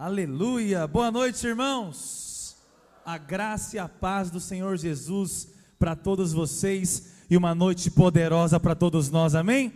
Aleluia! Boa noite, irmãos. A graça e a paz do Senhor Jesus para todos vocês e uma noite poderosa para todos nós. Amém?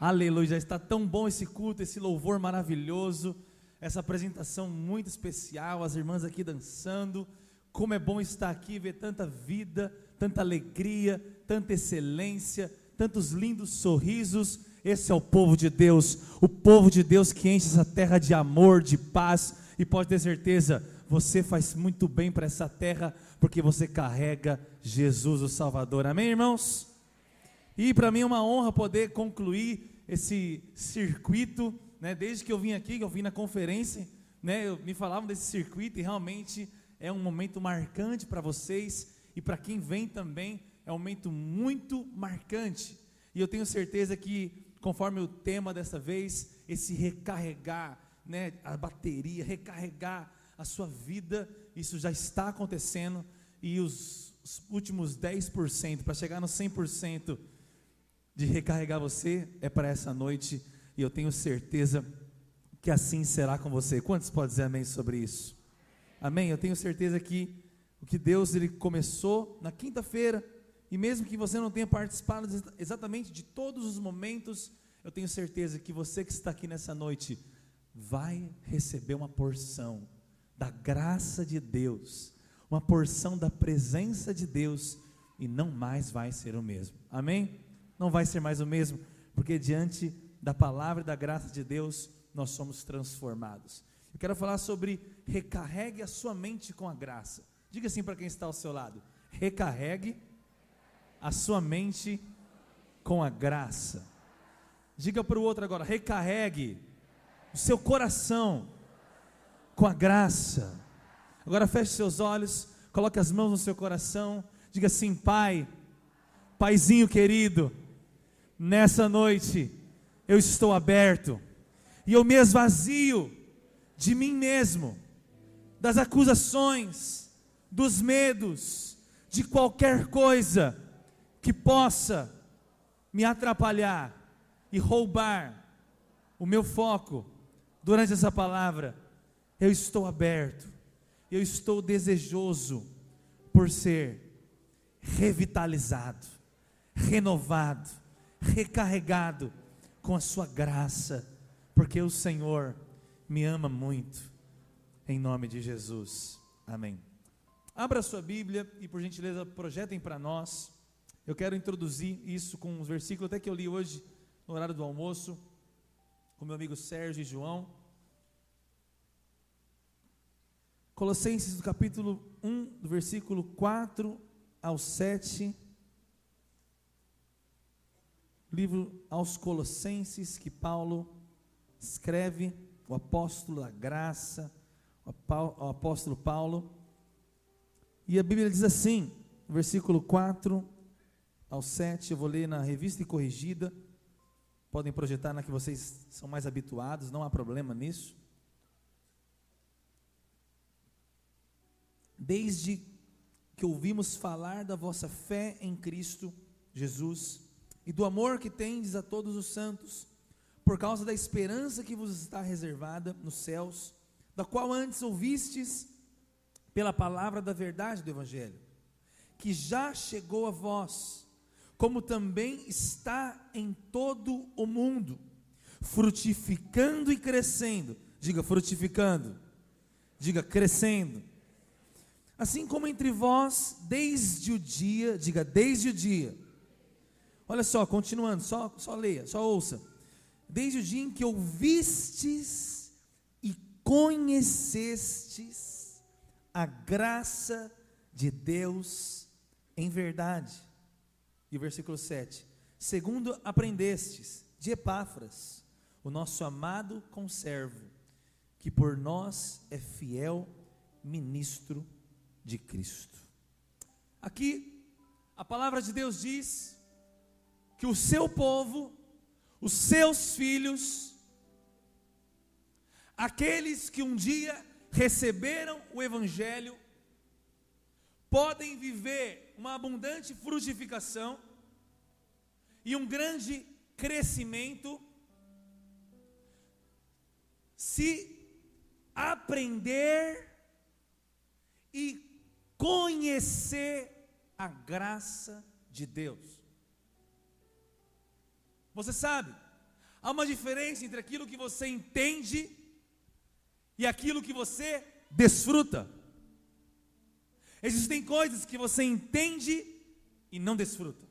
Aleluia! Está tão bom esse culto, esse louvor maravilhoso, essa apresentação muito especial, as irmãs aqui dançando. Como é bom estar aqui, ver tanta vida, tanta alegria, tanta excelência, tantos lindos sorrisos esse é o povo de Deus, o povo de Deus que enche essa terra de amor, de paz, e pode ter certeza, você faz muito bem para essa terra, porque você carrega Jesus, o Salvador. Amém, irmãos? E para mim é uma honra poder concluir esse circuito, né? Desde que eu vim aqui, que eu vim na conferência, né? Eu, me falavam desse circuito e realmente é um momento marcante para vocês e para quem vem também é um momento muito marcante. E eu tenho certeza que conforme o tema dessa vez, esse recarregar, né, a bateria, recarregar a sua vida, isso já está acontecendo e os, os últimos 10% para chegar no 100% de recarregar você é para essa noite e eu tenho certeza que assim será com você. Quantos podem dizer amém sobre isso? Amém. Eu tenho certeza que o que Deus ele começou na quinta-feira e mesmo que você não tenha participado exatamente de todos os momentos, eu tenho certeza que você que está aqui nessa noite vai receber uma porção da graça de Deus, uma porção da presença de Deus e não mais vai ser o mesmo. Amém? Não vai ser mais o mesmo, porque diante da palavra e da graça de Deus, nós somos transformados. Eu quero falar sobre recarregue a sua mente com a graça. Diga assim para quem está ao seu lado: recarregue a sua mente com a graça. Diga para o outro agora: recarregue o seu coração com a graça. Agora feche seus olhos, coloque as mãos no seu coração, diga assim: Pai, Paizinho querido, nessa noite eu estou aberto e eu me esvazio de mim mesmo, das acusações, dos medos, de qualquer coisa que possa me atrapalhar e roubar o meu foco durante essa palavra, eu estou aberto, eu estou desejoso por ser revitalizado, renovado, recarregado com a Sua graça, porque o Senhor me ama muito, em nome de Jesus, amém. Abra sua Bíblia e, por gentileza, projetem para nós. Eu quero introduzir isso com uns versículos até que eu li hoje no horário do almoço, com meu amigo Sérgio e João. Colossenses do capítulo 1, do versículo 4 ao 7. Livro aos Colossenses que Paulo escreve, o apóstolo da graça, o apóstolo Paulo. E a Bíblia diz assim, versículo 4 ao 7, eu vou ler na revista e corrigida podem projetar na que vocês são mais habituados, não há problema nisso. Desde que ouvimos falar da vossa fé em Cristo Jesus e do amor que tendes a todos os santos, por causa da esperança que vos está reservada nos céus, da qual antes ouvistes pela palavra da verdade do Evangelho, que já chegou a vós como também está em todo o mundo, frutificando e crescendo. Diga frutificando. Diga crescendo. Assim como entre vós, desde o dia, diga desde o dia. Olha só, continuando, só, só leia, só ouça. Desde o dia em que ouvistes e conhecestes a graça de Deus em verdade e o versículo 7. Segundo aprendestes de Epáfras, o nosso amado conservo, que por nós é fiel ministro de Cristo. Aqui, a palavra de Deus diz que o seu povo, os seus filhos, aqueles que um dia receberam o Evangelho, podem viver uma abundante frutificação e um grande crescimento se aprender e conhecer a graça de Deus. Você sabe, há uma diferença entre aquilo que você entende e aquilo que você desfruta. Existem coisas que você entende e não desfruta.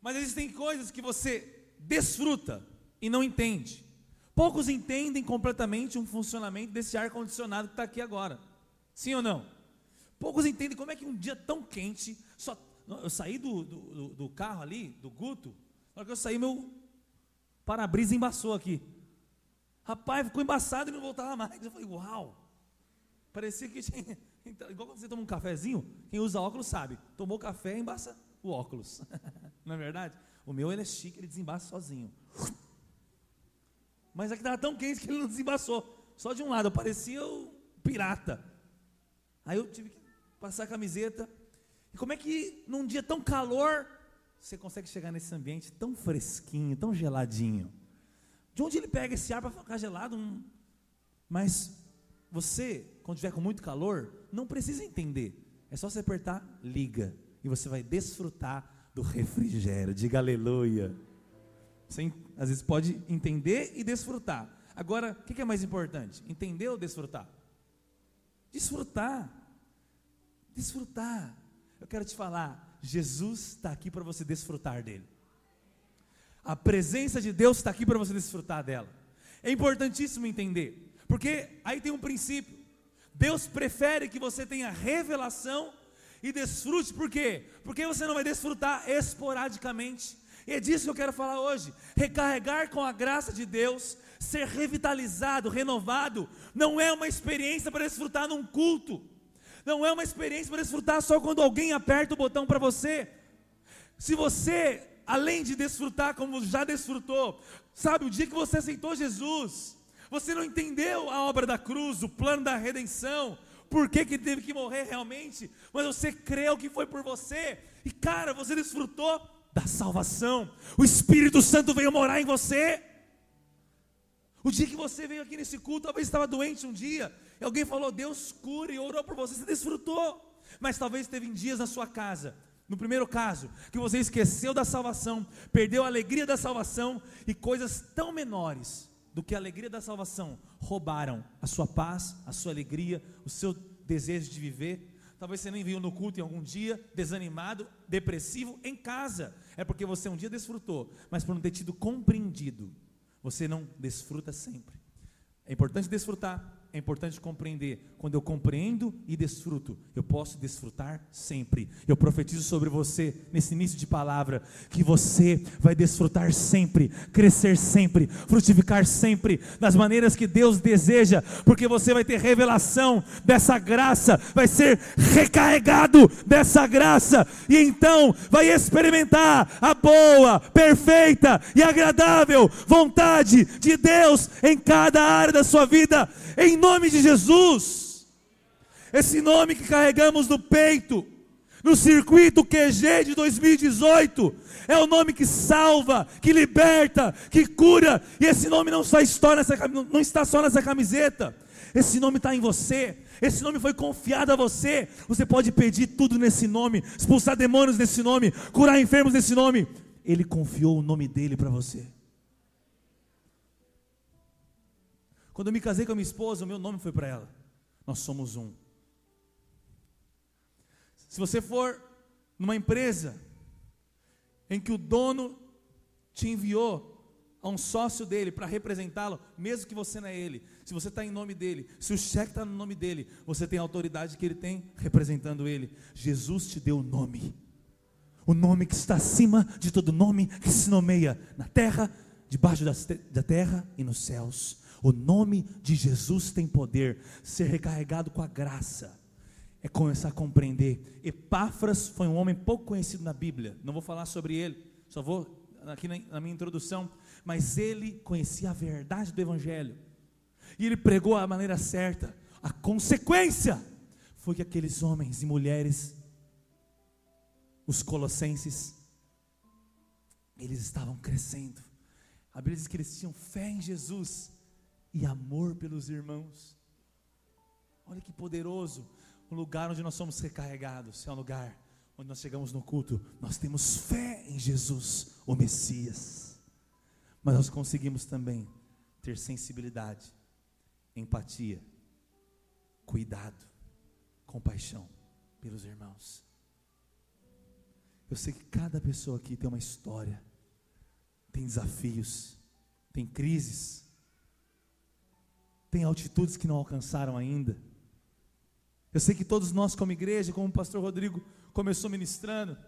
Mas existem coisas que você desfruta e não entende. Poucos entendem completamente um funcionamento desse ar-condicionado que está aqui agora. Sim ou não? Poucos entendem como é que um dia tão quente, só, eu saí do, do, do carro ali, do Guto, na hora que eu saí, meu para-brisa embaçou aqui. Rapaz, ficou embaçado e não voltava mais. Eu falei, uau! Parecia que tinha. Igual quando você toma um cafezinho, quem usa óculos sabe. Tomou café, embaça o óculos. não é verdade? O meu ele é chique, ele desembaça sozinho. Mas aqui estava tão quente que ele não desembaçou. Só de um lado, eu parecia o pirata. Aí eu tive que passar a camiseta. E como é que num dia tão calor, você consegue chegar nesse ambiente tão fresquinho, tão geladinho? De onde ele pega esse ar para ficar gelado? Mas você, quando estiver com muito calor, não precisa entender. É só você apertar, liga. E você vai desfrutar do refrigério. Diga aleluia. Você às vezes pode entender e desfrutar. Agora, o que é mais importante? Entender ou desfrutar? Desfrutar. Desfrutar. Eu quero te falar, Jesus está aqui para você desfrutar dele. A presença de Deus está aqui para você desfrutar dela. É importantíssimo entender, porque aí tem um princípio. Deus prefere que você tenha revelação e desfrute, por quê? Porque você não vai desfrutar esporadicamente. E é disso que eu quero falar hoje. Recarregar com a graça de Deus, ser revitalizado, renovado, não é uma experiência para desfrutar num culto, não é uma experiência para desfrutar só quando alguém aperta o botão para você. Se você, além de desfrutar como já desfrutou, sabe, o dia que você aceitou Jesus, você não entendeu a obra da cruz, o plano da redenção, por que, que teve que morrer realmente, mas você creu que foi por você, e cara, você desfrutou da salvação. O Espírito Santo veio morar em você. O dia que você veio aqui nesse culto, talvez estava doente um dia, e alguém falou, Deus cura e orou por você, você desfrutou. Mas talvez teve dias na sua casa, no primeiro caso, que você esqueceu da salvação, perdeu a alegria da salvação, e coisas tão menores do que a alegria da salvação roubaram a sua paz, a sua alegria, o seu desejo de viver. Talvez você nem viu no culto em algum dia, desanimado, depressivo, em casa. É porque você um dia desfrutou, mas por não ter tido compreendido, você não desfruta sempre. É importante desfrutar, é importante compreender. Quando eu compreendo e desfruto, eu posso desfrutar sempre. Eu profetizo sobre você, nesse início de palavra, que você vai desfrutar sempre, crescer sempre, frutificar sempre, das maneiras que Deus deseja, porque você vai ter revelação dessa graça, vai ser recarregado dessa graça, e então vai experimentar a boa, perfeita e agradável vontade de Deus em cada área da sua vida em nome de Jesus. Esse nome que carregamos no peito, no circuito QG de 2018, é o nome que salva, que liberta, que cura, e esse nome não, só está, nessa, não está só nessa camiseta, esse nome está em você, esse nome foi confiado a você. Você pode pedir tudo nesse nome, expulsar demônios nesse nome, curar enfermos nesse nome. Ele confiou o nome dele para você. Quando eu me casei com a minha esposa, o meu nome foi para ela. Nós somos um. Se você for numa empresa em que o dono te enviou a um sócio dele para representá-lo, mesmo que você não é ele, se você está em nome dele, se o cheque está no nome dele, você tem a autoridade que ele tem representando ele. Jesus te deu o nome, o nome que está acima de todo nome que se nomeia na terra, debaixo da terra e nos céus. O nome de Jesus tem poder. Ser recarregado com a graça é começar a compreender. Epáfras foi um homem pouco conhecido na Bíblia. Não vou falar sobre ele, só vou aqui na, minha introdução. Mas ele conhecia a verdade do Evangelho. E ele pregou a maneira certa. A consequência foi que aqueles homens e mulheres, os colossenses, eles estavam crescendo. A Bíblia diz que eles tinham fé em Jesus e amor pelos irmãos. Olha que poderoso um lugar onde nós somos recarregados, é um lugar onde nós chegamos no culto, nós temos fé em Jesus, o Messias, mas nós conseguimos também ter sensibilidade, empatia, cuidado, compaixão pelos irmãos. Eu sei que cada pessoa aqui tem uma história, tem desafios, tem crises, tem altitudes que não alcançaram ainda. Eu sei que todos nós, como igreja, como o pastor Rodrigo começou ministrando,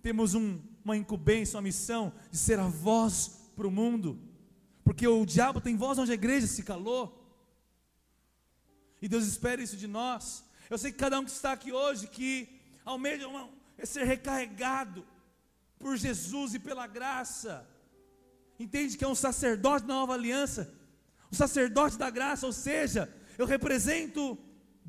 temos um, uma incumbência, uma missão de ser a voz para o mundo, porque o diabo tem voz onde a igreja se calou, e Deus espera isso de nós. Eu sei que cada um que está aqui hoje, que almeja uma, é ser recarregado por Jesus e pela graça, entende que é um sacerdote da nova aliança, o sacerdote da graça, ou seja, eu represento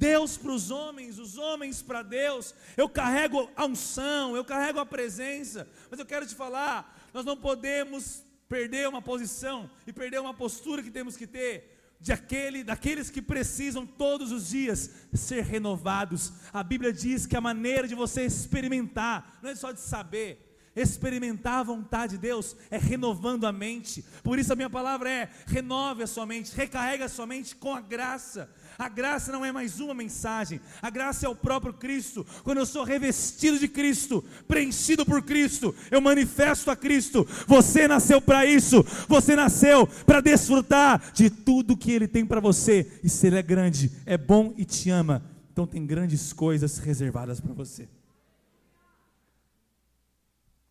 Deus para os homens, os homens para Deus. Eu carrego a unção, eu carrego a presença. Mas eu quero te falar, nós não podemos perder uma posição e perder uma postura que temos que ter de aquele, daqueles que precisam todos os dias ser renovados. A Bíblia diz que a maneira de você experimentar, não é só de saber, experimentar a vontade de Deus é renovando a mente. Por isso a minha palavra é: renove a sua mente, recarrega a sua mente com a graça. A graça não é mais uma mensagem, a graça é o próprio Cristo. Quando eu sou revestido de Cristo, preenchido por Cristo, eu manifesto a Cristo. Você nasceu para isso, você nasceu para desfrutar de tudo que Ele tem para você. E se Ele é grande, é bom e te ama, então tem grandes coisas reservadas para você.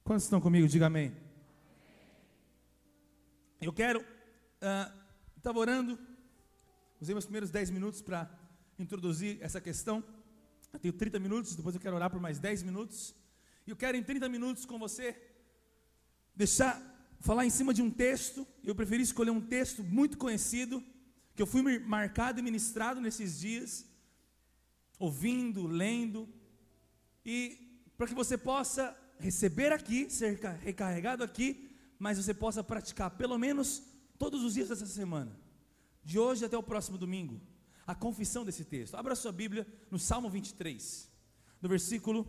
Quantos estão comigo? Diga amém. Eu quero, uh, estava orando Usei meus primeiros 10 minutos para introduzir essa questão. Eu tenho 30 minutos, depois eu quero orar por mais 10 minutos. E eu quero em 30 minutos com você deixar falar em cima de um texto. Eu preferi escolher um texto muito conhecido que eu fui marcado e ministrado nesses dias, ouvindo, lendo, e para que você possa receber aqui, ser recarregado aqui, mas você possa praticar pelo menos todos os dias dessa semana de hoje até o próximo domingo, a confissão desse texto. Abra sua Bíblia no Salmo 23, no versículo,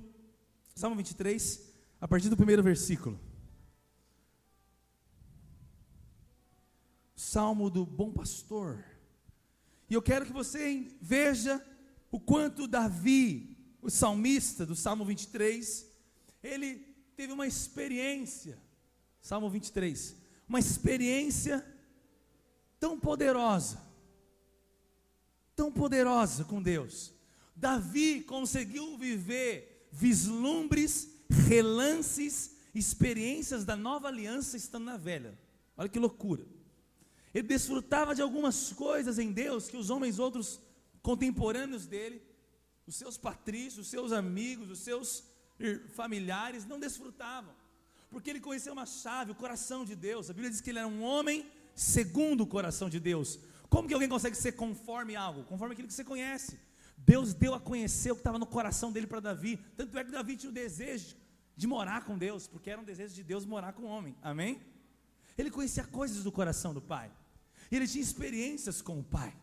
Salmo 23, a partir do primeiro versículo. Salmo do bom pastor. E eu quero que você veja o quanto Davi, o salmista do Salmo 23, ele teve uma experiência, Salmo 23, uma experiência tão poderosa, tão poderosa com Deus. Davi conseguiu viver vislumbres, relances, experiências da nova aliança estando na velha. Olha que loucura. Ele desfrutava de algumas coisas em Deus que os homens outros contemporâneos dele, os seus patrícios, os seus amigos, os seus familiares não desfrutavam. Porque ele conheceu uma chave, o coração de Deus. A Bíblia diz que ele era um homem segundo o coração de Deus. Como que alguém consegue ser conforme algo? Conforme aquilo que você conhece. Deus deu a conhecer o que estava no coração dele para Davi. Tanto é que Davi tinha o desejo de morar com Deus, porque era um desejo de Deus morar com o homem. Amém? Ele conhecia coisas do coração do Pai. E ele tinha experiências com o Pai.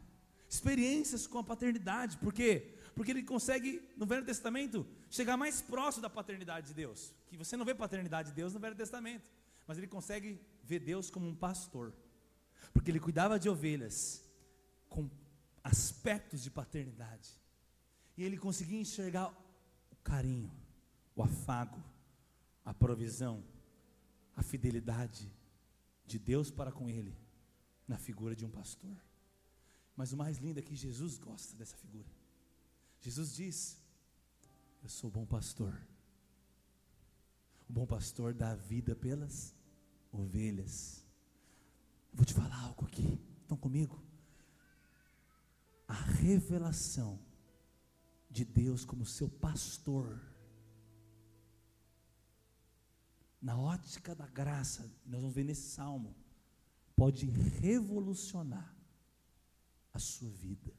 Experiências com a paternidade. Por quê? Porque ele consegue, no Velho Testamento, chegar mais próximo da paternidade de Deus. Que você não vê paternidade de Deus no Velho Testamento. Mas ele consegue ver Deus como um pastor porque ele cuidava de ovelhas com aspectos de paternidade. E ele conseguia enxergar o carinho, o afago, a provisão, a fidelidade de Deus para com ele na figura de um pastor. Mas o mais lindo é que Jesus gosta dessa figura. Jesus diz: Eu sou o bom pastor. O bom pastor dá vida pelas ovelhas. Vou te falar algo aqui. Estão comigo? A revelação de Deus como seu pastor, na ótica da graça, nós vamos ver nesse salmo, pode revolucionar a sua vida,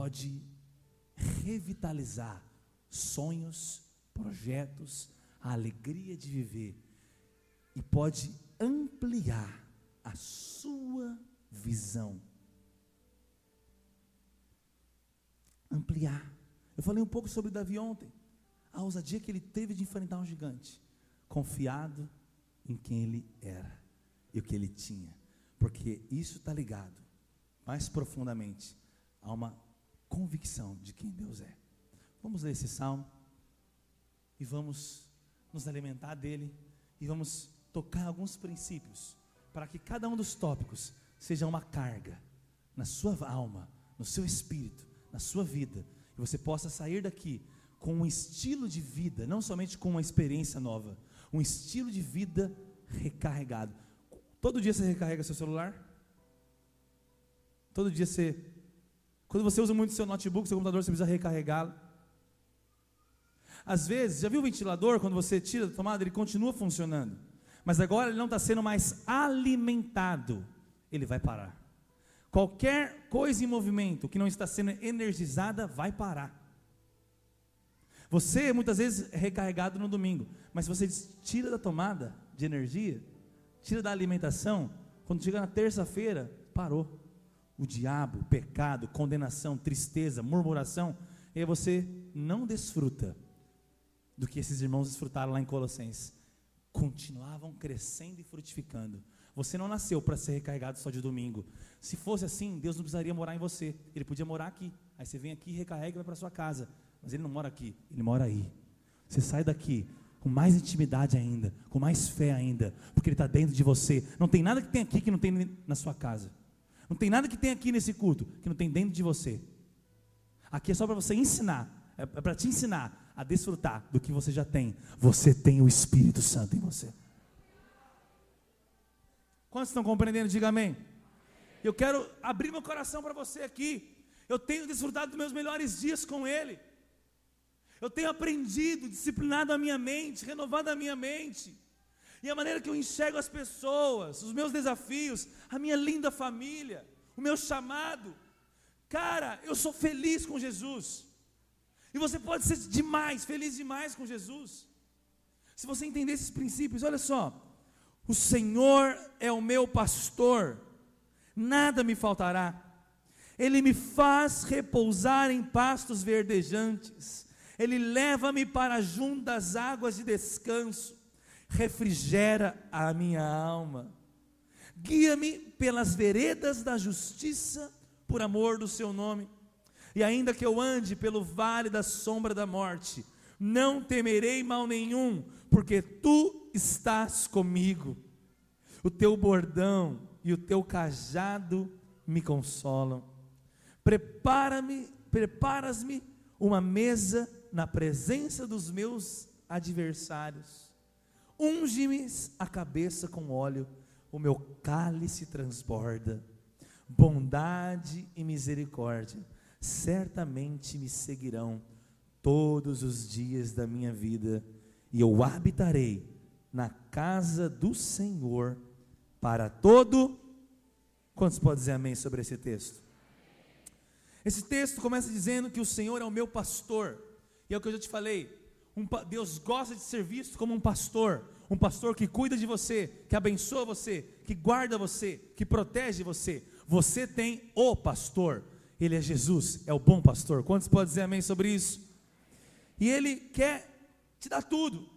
pode revitalizar sonhos, projetos, a alegria de viver, e pode ampliar a sua visão. Ampliar. Eu falei um pouco sobre Davi ontem. A ousadia que ele teve de enfrentar um gigante, confiado em quem ele era e o que ele tinha, porque isso está ligado mais profundamente a uma convicção de quem Deus é. Vamos ler esse salmo e vamos nos alimentar dele e vamos tocar alguns princípios para que cada um dos tópicos seja uma carga na sua alma, no seu espírito, na sua vida, e você possa sair daqui com um estilo de vida, não somente com uma experiência nova, um estilo de vida recarregado. Todo dia você recarrega seu celular? Todo dia você. Quando você usa muito seu notebook, seu computador, você precisa recarregá-lo. Às vezes, já viu o ventilador, quando você tira da tomada, ele continua funcionando. Mas agora ele não está sendo mais alimentado. Ele vai parar. Qualquer coisa em movimento que não está sendo energizada vai parar. Você muitas vezes é recarregado no domingo, mas se você tira da tomada de energia, tira da alimentação, quando chega na terça-feira, parou. O diabo, pecado, condenação, tristeza, murmuração, e você não desfruta do que esses irmãos desfrutaram lá em Colossenses. Continuavam crescendo e frutificando. Você não nasceu para ser recarregado só de domingo. Se fosse assim, Deus não precisaria morar em você. Ele podia morar aqui. Aí você vem aqui recarrega e vai para sua casa. Mas ele não mora aqui, ele mora aí. Você sai daqui com mais intimidade ainda, com mais fé ainda, porque ele está dentro de você. Não tem nada que tem aqui que não tem na sua casa. Não tem nada que tem aqui nesse culto que não tem dentro de você. Aqui é só para você ensinar, é, é para te ensinar a desfrutar do que você já tem. Você tem o Espírito Santo em você. Quantos estão compreendendo? Diga amém. Eu quero abrir meu coração para você aqui. Eu tenho desfrutado dos meus melhores dias com Ele. Eu tenho aprendido, disciplinado a minha mente, renovado a minha mente. E a maneira que eu enxergo as pessoas, os meus desafios, a minha linda família, o meu chamado. Cara, eu sou feliz com Jesus. E você pode ser demais, feliz demais com Jesus. Se você entender esses princípios, olha só. O Senhor é o meu pastor, nada me faltará. Ele me faz repousar em pastos verdejantes ele leva-me para junto das águas de descanso, refrigera a minha alma, guia-me pelas veredas da justiça, por amor do seu nome. E ainda que eu ande pelo vale da sombra da morte, não temerei mal nenhum, porque tu estás comigo. O teu bordão e o teu cajado me consolam. Prepara-me, preparas-me uma mesa na presença dos meus adversários. Unge-me a cabeça com óleo, o meu cálice transborda. Bondade e misericórdia certamente me seguirão todos os dias da minha vida, e eu habitarei na casa do Senhor para todo. Quantos podem dizer amém sobre esse texto? Esse texto começa dizendo que o Senhor é o meu pastor. E é o que eu já te falei. Um, Deus gosta de ser visto como um pastor, um pastor que cuida de você, que abençoa você, que guarda você, que protege você. Você tem o pastor, ele é Jesus, é o bom pastor. Quantos podem dizer amém sobre isso? E ele quer te dar tudo.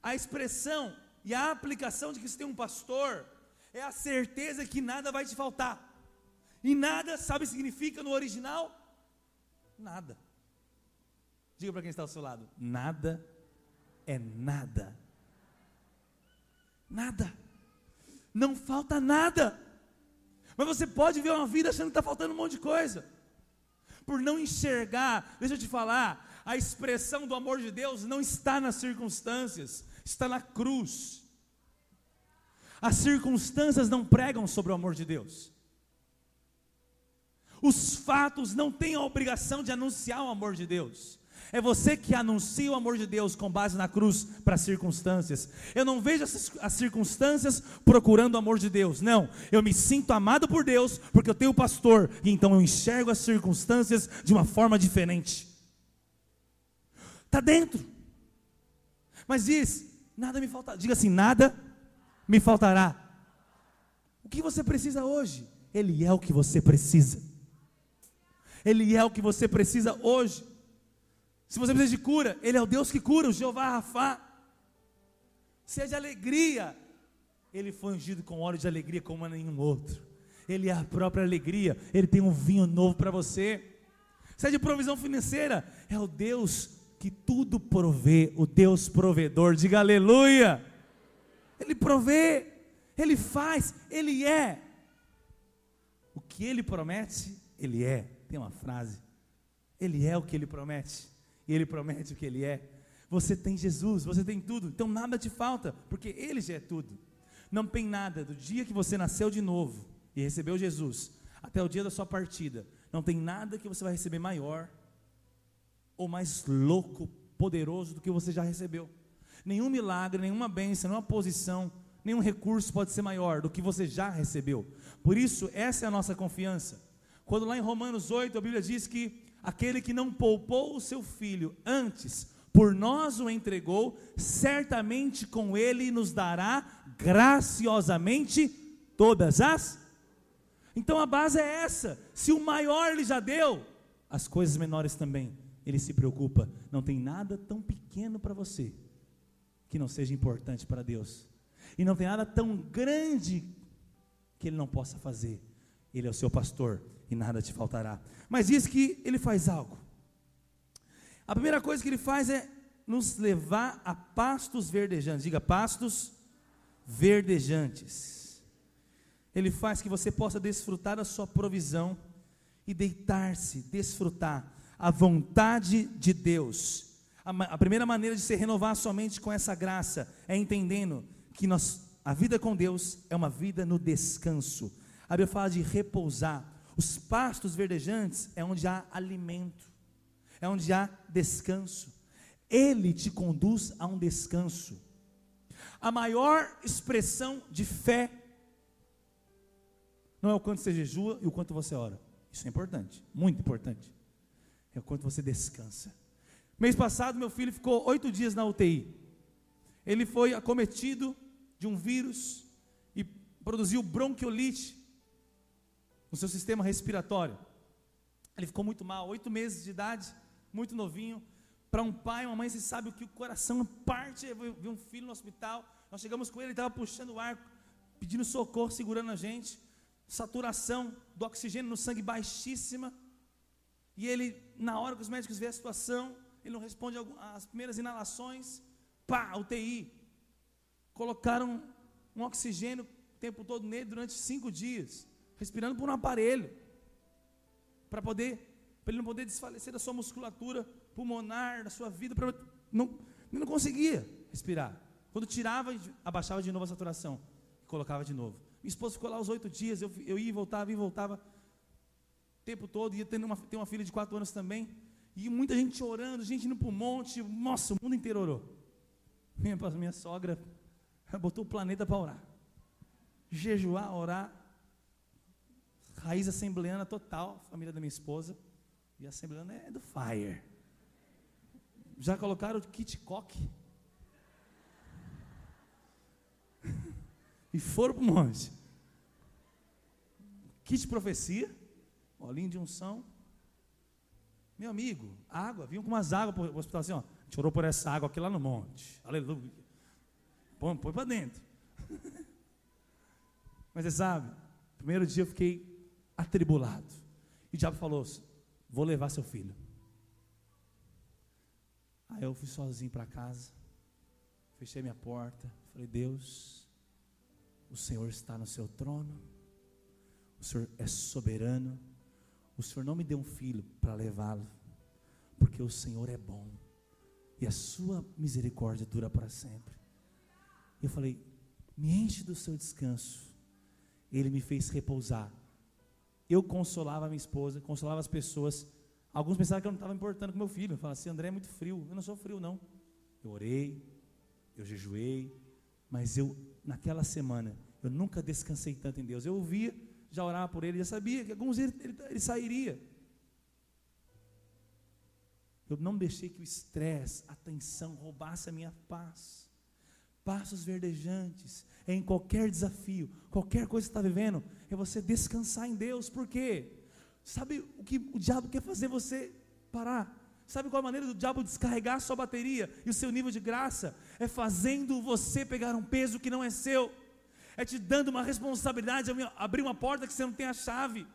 A expressão e a aplicação de que você tem um pastor é a certeza que nada vai te faltar. E nada, sabe significa no original? Nada. Diga para quem está ao seu lado: nada é nada. Nada. Não falta nada. Mas você pode ver uma vida achando que está faltando um monte de coisa. Por não enxergar, deixa eu te falar, a expressão do amor de Deus não está nas circunstâncias, está na cruz. As circunstâncias não pregam sobre o amor de Deus. Os fatos não têm a obrigação de anunciar o amor de Deus. É você que anuncia o amor de Deus com base na cruz para as circunstâncias. Eu não vejo as circunstâncias procurando o amor de Deus. Não, eu me sinto amado por Deus porque eu tenho pastor e então eu enxergo as circunstâncias de uma forma diferente. Está dentro. Mas diz, nada me faltará. Diga assim, nada me faltará. O que você precisa hoje? Ele é o que você precisa. Ele é o que você precisa hoje. Se você precisa de cura, Ele é o Deus que cura, o Jeová Rafá. Seja alegria. Ele foi ungido com óleo de alegria como nenhum outro. Ele é a própria alegria. Ele tem um vinho novo para você. Seja de provisão financeira. É o Deus que tudo provê, o Deus provedor. Diga aleluia. Ele provê, Ele faz, Ele é. O que Ele promete, Ele é. Tem uma frase. Ele é o que Ele promete. E Ele promete o que Ele é. Você tem Jesus, você tem tudo, então nada te falta, porque Ele já é tudo. Não tem nada do dia que você nasceu de novo e recebeu Jesus, até o dia da sua partida, não tem nada que você vai receber maior ou mais louco, poderoso do que você já recebeu. Nenhum milagre, nenhuma bênção, nenhuma posição, nenhum recurso pode ser maior do que você já recebeu. Por isso, essa é a nossa confiança. Quando lá em Romanos 8, a Bíblia diz que aquele que não poupou o seu filho antes, por nós o entregou, certamente com ele nos dará graciosamente todas as. Então a base é essa. Se o maior ele já deu, as coisas menores também. Ele se preocupa. Não tem nada tão pequeno para você que não seja importante para Deus. E não tem nada tão grande que ele não possa fazer. Ele é o seu pastor e nada te faltará. Mas diz que ele faz algo. A primeira coisa que ele faz é nos levar a pastos verdejantes. Diga, pastos verdejantes. Ele faz que você possa desfrutar da sua provisão e deitar-se, desfrutar a vontade de Deus. A, primeira maneira de se renovar somente com essa graça é entendendo que nós, a vida com Deus é uma vida no descanso. A Bíblia fala de repousar. Os pastos verdejantes é onde há alimento é onde há descanso. Ele te conduz a um descanso. A maior expressão de fé não é o quanto você jejua e o quanto você ora. Isso é importante, muito importante. É o quanto você descansa. Mês passado, meu filho ficou oito dias na UTI. Ele foi acometido de um vírus e produziu bronquiolite no seu sistema respiratório. Ele ficou muito mal, oito meses de idade muito novinho. Para um pai, uma mãe, você sabe o que o coração parte. Eu vi um filho no hospital. Nós chegamos com ele, ele estava puxando o ar, pedindo socorro, segurando a gente. Saturação do oxigênio no sangue baixíssima. E ele, na hora que os médicos vê a situação, ele não responde às primeiras inalações. Pá, UTI. Colocaram um oxigênio o tempo todo nele durante cinco dias, respirando por um aparelho, para poder para ele não poder desfalecer da sua musculatura pulmonar, da sua vida, pra, não, ele não conseguia respirar. Quando tirava, abaixava de novo a saturação e colocava de novo. Minha esposa ficou lá os oito dias, eu, eu ia e voltava, ia e voltava o tempo todo, ia tendo uma, ter uma filha de quatro anos também, e muita gente orando, gente indo para o monte, nossa, o mundo inteiro orou. Minha, minha sogra botou o planeta para orar. Jejuar, orar, raiz assembleana total, família da minha esposa. E a Assembleia é do Fire. Já colocaram o kit coque? e foram para o monte. Kit profecia, olhinho de unção. Meu amigo, água, vinham com umas águas para o hospital assim, ó. A gente orou por essa água aqui lá no monte. Aleluia. Põe, põe para dentro. Mas você sabe, primeiro dia eu fiquei atribulado. E o diabo falou: Vou levar seu filho. Aí eu fui sozinho para casa, fechei minha porta, falei: Deus, o Senhor está no seu trono, o Senhor é soberano, o Senhor não me deu um filho para levá-lo, porque o Senhor é bom e a sua misericórdia dura para sempre. Eu falei: Me enche do seu descanso. Ele me fez repousar eu consolava a minha esposa, consolava as pessoas. Alguns pensavam que eu não estava importando com meu filho. Falavam assim, André é muito frio. Eu não sou frio, não. Eu orei, eu jejuei, mas eu, naquela semana, eu nunca descansei tanto em Deus. Eu ouvia, já orava por ele, já sabia que alguns dias ele, ele sairia. Eu não deixei que o estresse, a tensão roubasse a minha paz. Passos verdejantes, é em qualquer desafio, qualquer coisa que está vivendo, é você descansar em Deus, por quê? Sabe o que o diabo quer fazer você parar? Sabe qual a maneira do diabo descarregar a sua bateria e o seu nível de graça? É fazendo você pegar um peso que não é seu, é te dando uma responsabilidade, abrir uma porta que você não tem a chave.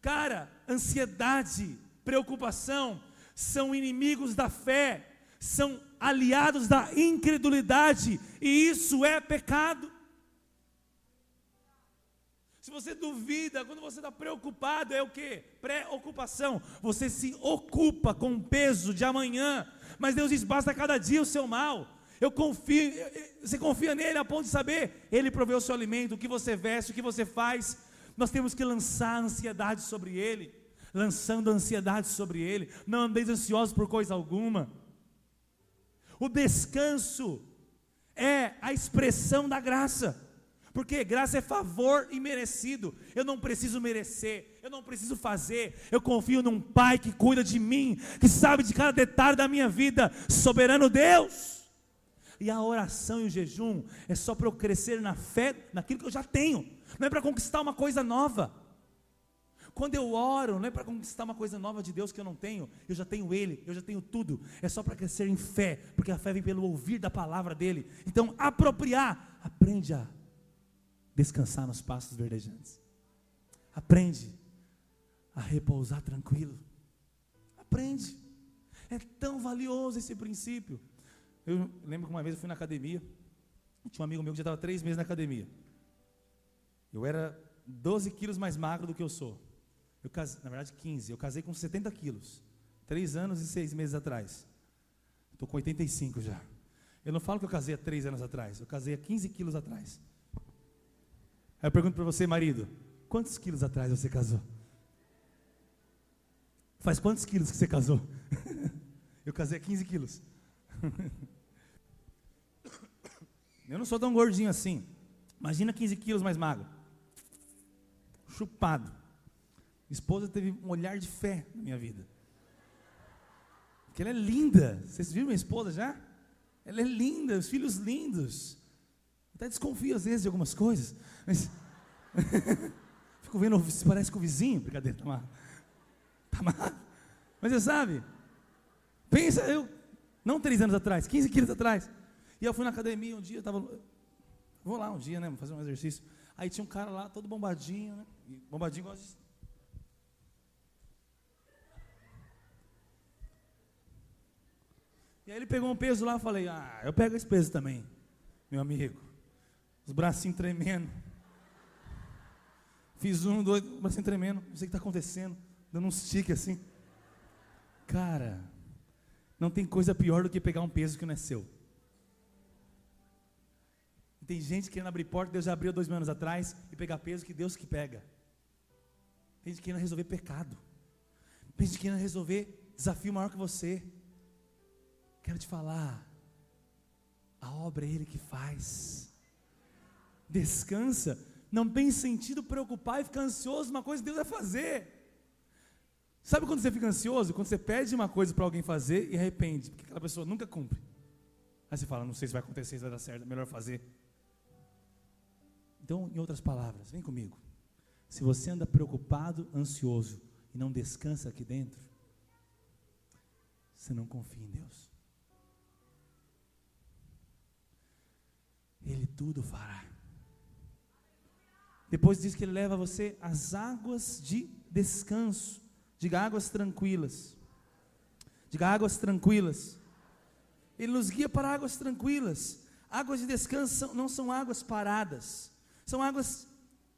Cara, ansiedade, preocupação são inimigos da fé, são aliados da incredulidade, e isso é pecado. Se você duvida, quando você está preocupado, é o que? Preocupação. Você se ocupa com o peso de amanhã. Mas Deus diz: basta cada dia o seu mal. Eu confio, você confia nele a ponto de saber, ele proveu o seu alimento, o que você veste, o que você faz. Nós temos que lançar ansiedade sobre ele, lançando ansiedade sobre ele. Não andeis ansiosos por coisa alguma. O descanso é a expressão da graça. Porque graça é favor imerecido. Eu não preciso merecer, eu não preciso fazer. Eu confio num Pai que cuida de mim, que sabe de cada detalhe da minha vida, soberano Deus. E a oração e o jejum é só para eu crescer na fé, naquilo que eu já tenho, não é para conquistar uma coisa nova. Quando eu oro, não é para conquistar uma coisa nova de Deus que eu não tenho, eu já tenho Ele, eu já tenho tudo, é só para crescer em fé, porque a fé vem pelo ouvir da palavra dEle. Então, apropriar, aprende a descansar nos pastos verdejantes. Aprende a repousar tranquilo. Aprende. É tão valioso esse princípio. Eu lembro que uma vez eu fui na academia. Tinha um amigo meu que já estava três meses na academia. Eu era 12 quilos mais magro do que eu sou. Eu casei, na verdade, 15. Eu casei com 70 quilos. Três anos e seis meses atrás. Estou com 85 já. Eu não falo que eu casei há três anos atrás. Eu casei há 15 quilos atrás. Aí eu pergunto para você, marido, quantos quilos atrás você casou? Faz quantos quilos que você casou? eu casei a 15 quilos. eu não sou tão gordinho assim. Imagina 15 quilos mais magro. Chupado. Esposa teve um olhar de fé na minha vida. Porque ela é linda. Vocês viram minha esposa já? Ela é linda, os filhos lindos. Até desconfio às vezes de algumas coisas. Mas fico vendo se parece com o vizinho. Brincadeira, tá mal. Tá mal. Mas você sabe, pensa, eu, não três anos atrás, 15 quilos atrás. E eu fui na academia um dia, eu tava, vou lá um dia, né, fazer um exercício. Aí tinha um cara lá, todo bombadinho, né? Bombadinho gosta de E aí ele pegou um peso lá, falei, ah, eu pego esse peso também, meu amigo os bracinhos tremendo. Fiz um, dois, o bracinho tremendo, não sei o que está acontecendo, dando um stick assim. Cara, não tem coisa pior do que pegar um peso que não é seu. tem gente querendo abrir porta, Deus já abriu dois anos atrás, e pegar peso que Deus que pega. Tem gente querendo resolver pecado. Tem gente querendo resolver desafio maior que você. Quero te falar, a obra é Ele que faz descansa. Não tem sentido preocupar e ficar ansioso uma coisa Deus vai fazer. Sabe quando você fica ansioso? Quando você pede uma coisa para alguém fazer e arrepende, porque aquela pessoa nunca cumpre. Aí você fala, não sei se vai acontecer, se vai dar certo, é melhor fazer. Então, em outras palavras, vem comigo. Se você anda preocupado, ansioso e não descansa aqui dentro, você não confia em Deus. Ele tudo fará. Depois diz que ele leva você às águas de descanso. Diga águas tranquilas. Diga águas tranquilas. Ele nos guia para águas tranquilas. Águas de descanso não são águas paradas. São águas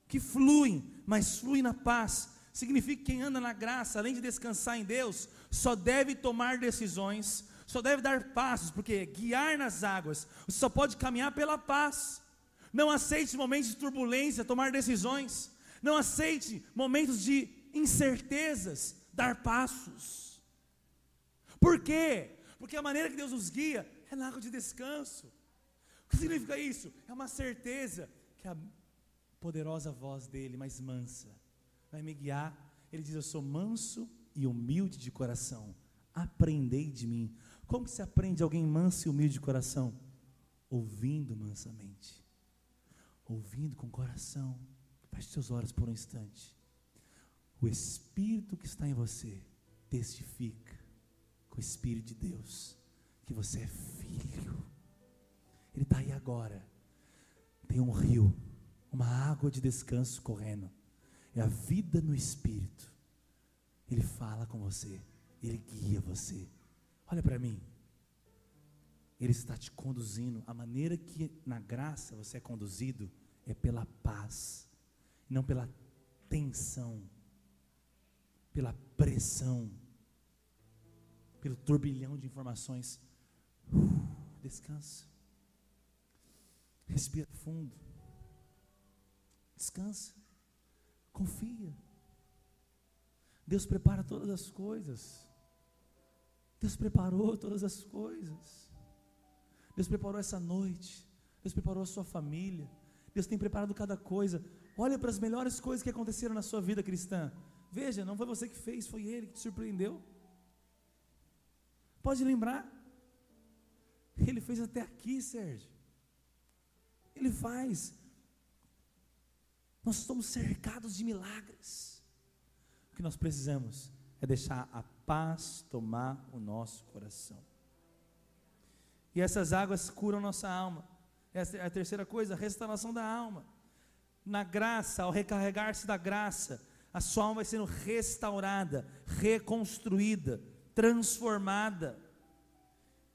que fluem, mas fluem na paz. Significa que quem anda na graça, além de descansar em Deus, só deve tomar decisões, só deve dar passos, porque guiar nas águas, você só pode caminhar pela paz. Não aceite momentos de turbulência, tomar decisões. Não aceite momentos de incertezas, dar passos. Por quê? Porque a maneira que Deus nos guia é na água de descanso. O que significa isso? É uma certeza que a poderosa voz dele, mais mansa, vai me guiar. Ele diz: Eu sou manso e humilde de coração. Aprendei de mim. Como que se aprende alguém manso e humilde de coração? ouvindo mansamente, ouvindo com coração. Feche seus olhos por um instante. O Espírito que está em você testifica com o Espírito de Deus que você é filho. Ele está aí agora. Tem um rio, uma água de descanso correndo. É a vida no Espírito. Ele fala com você, ele guia você. Olha para mim. Ele está te conduzindo. A maneira que na graça você é conduzido é pela paz, não pela tensão, pela pressão, pelo turbilhão de informações. Uh, descansa. Respira fundo. Descansa. Confia. Deus prepara todas as coisas. Deus preparou todas as coisas. Deus preparou essa noite. Deus preparou a sua família. Deus tem preparado cada coisa. Olha para as melhores coisas que aconteceram na sua vida cristã. Veja, não foi você que fez, foi Ele que te surpreendeu. Pode lembrar? Ele fez até aqui, Sérgio. Ele faz. Nós estamos cercados de milagres. O que nós precisamos é deixar a paz tomar o nosso coração. E essas águas curam nossa alma. Essa é a terceira coisa, a restauração da alma. Na graça, ao recarregar-se da graça, a sua alma vai sendo restaurada, reconstruída, transformada.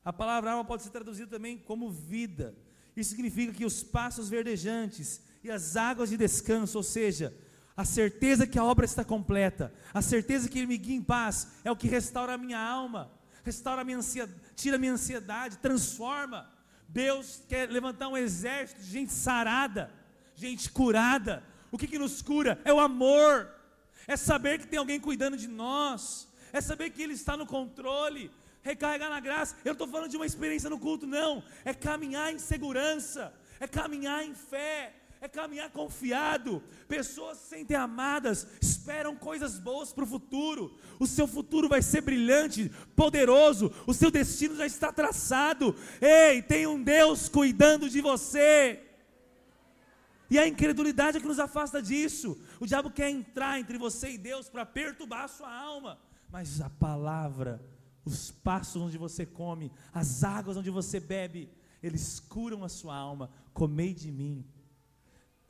A palavra alma pode ser traduzida também como vida. Isso significa que os passos verdejantes e as águas de descanso, ou seja, a certeza que a obra está completa, a certeza que Ele me guia em paz, é o que restaura a minha alma, restaura a minha ansiedade, tira a minha ansiedade, transforma. Deus quer levantar um exército de gente sarada, gente curada. O que, que nos cura? É o amor, é saber que tem alguém cuidando de nós, é saber que Ele está no controle, recarregar na graça. Eu não estou falando de uma experiência no culto, não. É caminhar em segurança, é caminhar em fé, é caminhar confiado. Pessoas se sentem amadas, esperam coisas boas para o futuro. O seu futuro vai ser brilhante, poderoso. O seu destino já está traçado. Ei, tem um Deus cuidando de você. E a incredulidade é que nos afasta disso. O diabo quer entrar entre você e Deus para perturbar a sua alma. Mas a palavra, os passos onde você come, as águas onde você bebe, eles curam a sua alma. Comei de mim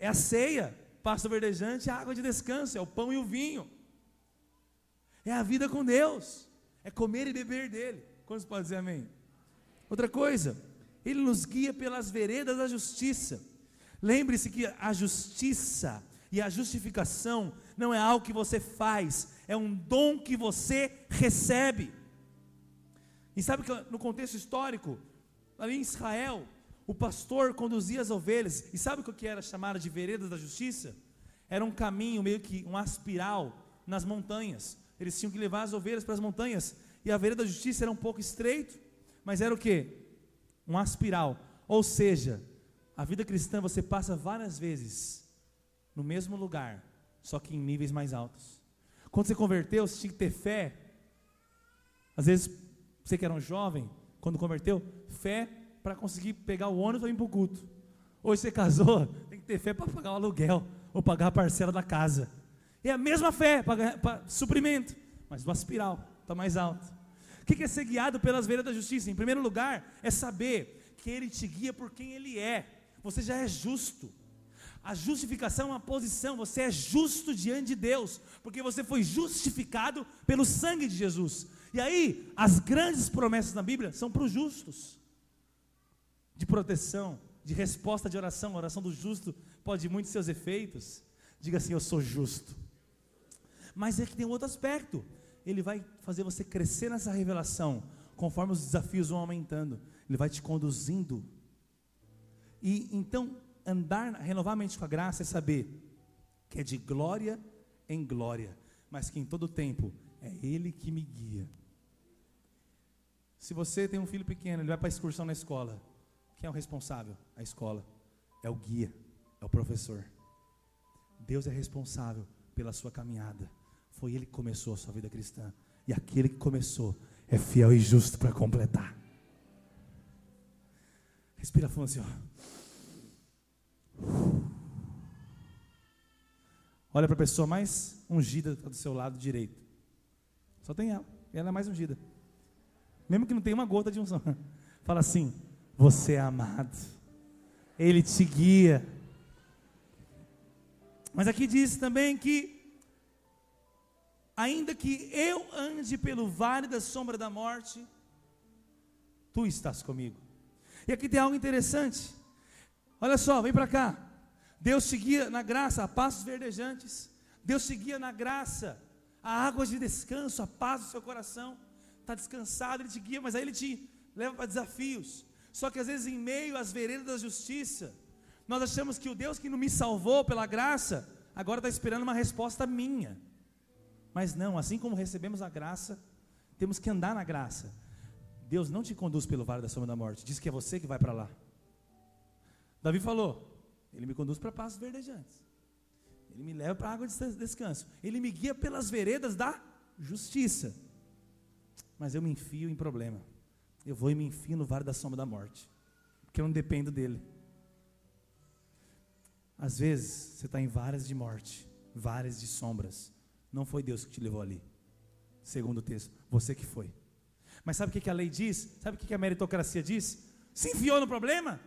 é a ceia, pasto verdejante, a água de descanso, é o pão e o vinho. É a vida com Deus, é comer e beber dele. Quantos podem dizer amém? Outra coisa, ele nos guia pelas veredas da justiça. Lembre-se que a justiça e a justificação não é algo que você faz, é um dom que você recebe. E sabe que no contexto histórico, ali em Israel, o pastor conduzia as ovelhas, e sabe o que era chamado de vereda da justiça? Era um caminho, meio que um aspiral nas montanhas. Eles tinham que levar as ovelhas para as montanhas, e a vereda da justiça era um pouco estreito, mas era o que? Um aspiral. Ou seja, a vida cristã você passa várias vezes no mesmo lugar, só que em níveis mais altos. Quando você converteu, você tinha que ter fé. Às vezes, você que era um jovem, quando converteu, fé para conseguir pegar o ônibus e ir para o culto. Hoje você casou, tem que ter fé para pagar o aluguel ou pagar a parcela da casa. É a mesma fé para suprimento, mas do aspiral, está mais alto. O que é ser guiado pelas veias da justiça? Em primeiro lugar, é saber que Ele te guia por quem Ele é. Você já é justo. A justificação é uma posição, você é justo diante de Deus, porque você foi justificado pelo sangue de Jesus. E aí, as grandes promessas na Bíblia são para os justos de proteção, de resposta de oração. A oração do justo pode muitos seus efeitos. Diga assim: Eu sou justo. Mas é que tem um outro aspecto. Ele vai fazer você crescer nessa revelação, conforme os desafios vão aumentando. Ele vai te conduzindo. E então, andar, renovar a mente com a graça é saber que é de glória em glória, mas que em todo tempo é Ele que me guia. Se você tem um filho pequeno, ele vai para a excursão na escola. Quem é o responsável? A escola. É o guia, é o professor. Deus é responsável pela sua caminhada. Foi Ele que começou a sua vida cristã. E aquele que começou é fiel e justo para completar. Respira fundo assim, ó. Olha para a pessoa mais ungida do seu lado direito. Só tem ela. Ela é mais ungida. Mesmo que não tenha uma gota de unção. Fala assim: Você é amado. Ele te guia. Mas aqui diz também que ainda que eu ande pelo vale da sombra da morte, tu estás comigo. E aqui tem algo interessante. Olha só, vem para cá. Deus seguia na graça a passos verdejantes. Deus seguia na graça a água de descanso, a paz do seu coração. Está descansado, Ele te guia, mas aí Ele te leva para desafios. Só que às vezes, em meio às veredas da justiça, nós achamos que o Deus que não me salvou pela graça, agora está esperando uma resposta minha. Mas não, assim como recebemos a graça, temos que andar na graça. Deus não te conduz pelo vale da sombra da morte, diz que é você que vai para lá. Davi falou: Ele me conduz para passos verdejantes, Ele me leva para a água de descanso, Ele me guia pelas veredas da justiça. Mas eu me enfio em problema, eu vou e me enfio no vale da sombra da morte, porque eu não dependo dEle. Às vezes você está em várias de morte, várias de sombras, não foi Deus que te levou ali. Segundo o texto, você que foi. Mas sabe o que a lei diz? Sabe o que a meritocracia diz? Se enfiou no problema?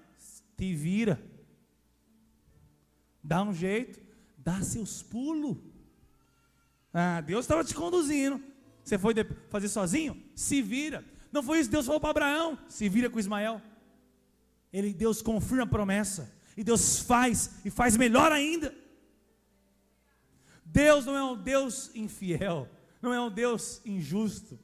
Te vira. Dá um jeito, dá seus pulos. Ah, Deus estava te conduzindo. Você foi fazer sozinho? Se vira. Não foi isso que Deus falou para Abraão? Se vira com Ismael. Ele, Deus confirma a promessa. E Deus faz, e faz melhor ainda. Deus não é um Deus infiel, não é um Deus injusto.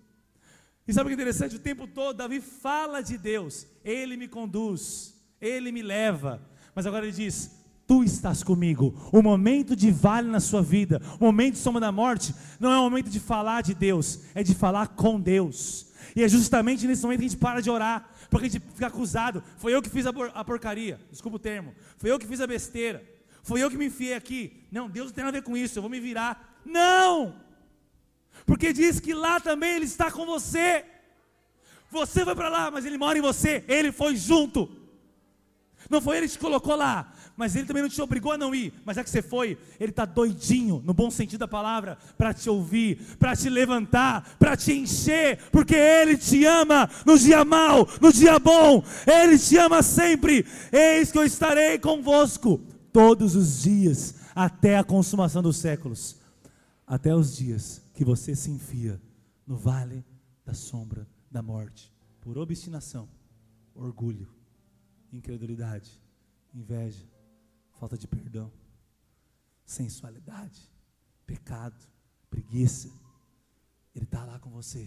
E sabe o que é interessante? O tempo todo Davi fala de Deus, ele me conduz, ele me leva. Mas agora ele diz: Tu estás comigo. O momento de vale na sua vida, o momento de soma da morte, não é o momento de falar de Deus, é de falar com Deus. E é justamente nesse momento que a gente para de orar, porque a gente fica acusado. Foi eu que fiz a porcaria, desculpa o termo. Foi eu que fiz a besteira. Foi eu que me enfiei aqui. Não, Deus não tem nada a ver com isso, eu vou me virar. Não! Porque diz que lá também Ele está com você. Você foi para lá, mas Ele mora em você. Ele foi junto. Não foi Ele que te colocou lá, mas Ele também não te obrigou a não ir. Mas já que você foi, Ele está doidinho, no bom sentido da palavra, para te ouvir, para te levantar, para te encher, porque Ele te ama no dia mau, no dia bom. Ele te ama sempre. Eis que eu estarei convosco todos os dias, até a consumação dos séculos, até os dias que você se enfia no vale da sombra da morte, por obstinação, orgulho, incredulidade, inveja, falta de perdão, sensualidade, pecado, preguiça. Ele está lá com você.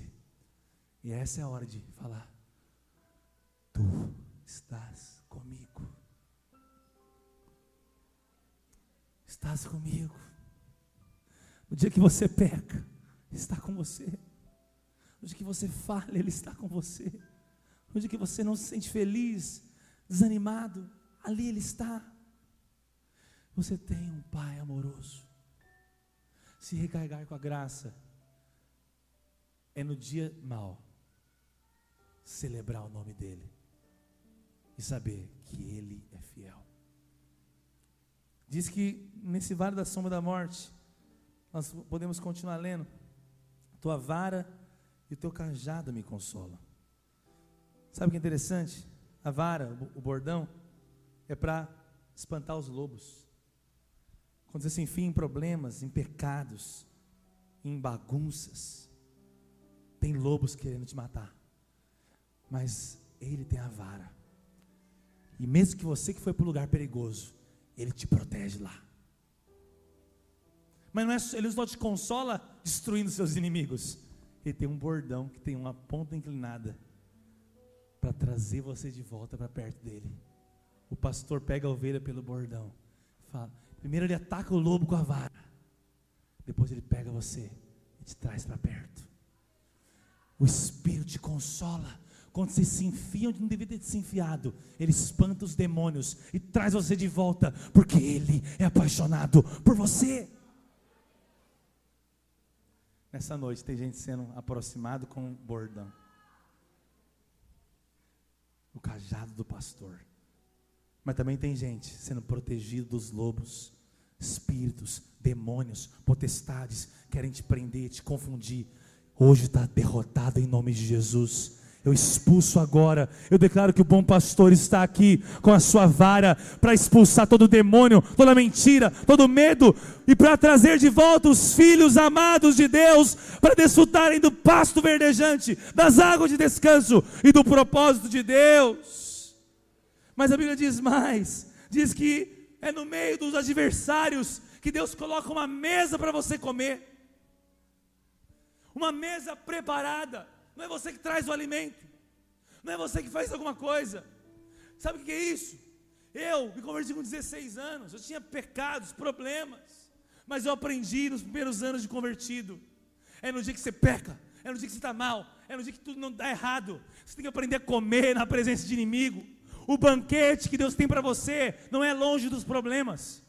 E essa é a hora de falar: Tu estás comigo. estás comigo. No dia que você peca, está com você. No dia que você falha, Ele está com você. No dia que você não se sente feliz, desanimado, ali Ele está. Você tem um Pai amoroso. Se recarregar com a graça é no dia mal celebrar o nome dEle e saber que Ele é fiel. Diz que nesse vale da sombra da morte, nós podemos continuar lendo. Tua vara e o teu cajado me consolam. Sabe o que é interessante? A vara, o bordão, é para espantar os lobos. Quando você se enfia em problemas, em pecados, em bagunças, tem lobos querendo te matar. Mas ele tem a vara. E mesmo que você que foi para o lugar perigoso, ele te protege lá. Mas não é, ele não te consola destruindo seus inimigos. Ele tem um bordão que tem uma ponta inclinada para trazer você de volta para perto dele. O pastor pega a ovelha pelo bordão. Fala, primeiro ele ataca o lobo com a vara. Depois ele pega você e te traz para perto. O Espírito te consola quando você se enfia onde não deveria ter se enfiado, Ele espanta os demônios e traz você de volta, porque Ele é apaixonado por você. Nessa noite tem gente sendo aproximado com bordão. O cajado do pastor. Mas também tem gente sendo protegido dos lobos, espíritos, demônios, potestades, querem te prender, te confundir. Hoje está derrotado em nome de Jesus. Eu expulso agora. Eu declaro que o bom pastor está aqui com a sua vara para expulsar todo demônio, toda mentira, todo medo e para trazer de volta os filhos amados de Deus para desfrutarem do pasto verdejante, das águas de descanso e do propósito de Deus. Mas a Bíblia diz mais: diz que é no meio dos adversários que Deus coloca uma mesa para você comer, uma mesa preparada não é você que traz o alimento, não é você que faz alguma coisa. Sabe o que é isso? Eu me converti com 16 anos, eu tinha pecados, problemas, mas eu aprendi nos primeiros anos de convertido. É no dia que você peca, é no dia que você está mal, é no dia que tudo não dá errado. Você tem que aprender a comer na presença de inimigo. O banquete que Deus tem para você não é longe dos problemas.